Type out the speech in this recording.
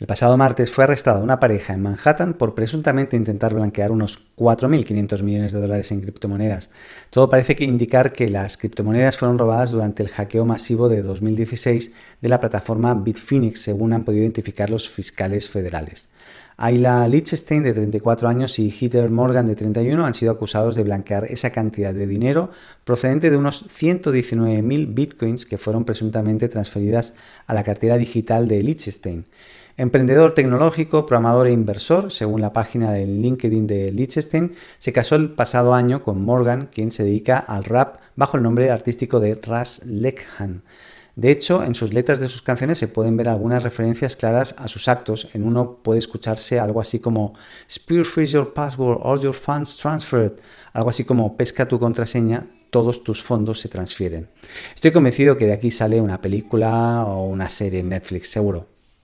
El pasado martes fue arrestada una pareja en Manhattan por presuntamente intentar blanquear unos 4.500 millones de dólares en criptomonedas. Todo parece que indicar que las criptomonedas fueron robadas durante el hackeo masivo de 2016 de la plataforma Bitfinex, según han podido identificar los fiscales federales. Ayla Lichtenstein, de 34 años, y Heather Morgan, de 31, han sido acusados de blanquear esa cantidad de dinero procedente de unos 119.000 bitcoins que fueron presuntamente transferidas a la cartera digital de Lichtenstein. Emprendedor tecnológico, programador e inversor, según la página del LinkedIn de Se casó el pasado año con Morgan, quien se dedica al rap bajo el nombre artístico de Ras Lekhan. De hecho, en sus letras de sus canciones se pueden ver algunas referencias claras a sus actos. En uno puede escucharse algo así como Spear freeze your password, all your funds transferred, algo así como pesca tu contraseña, todos tus fondos se transfieren. Estoy convencido que de aquí sale una película o una serie en Netflix, seguro.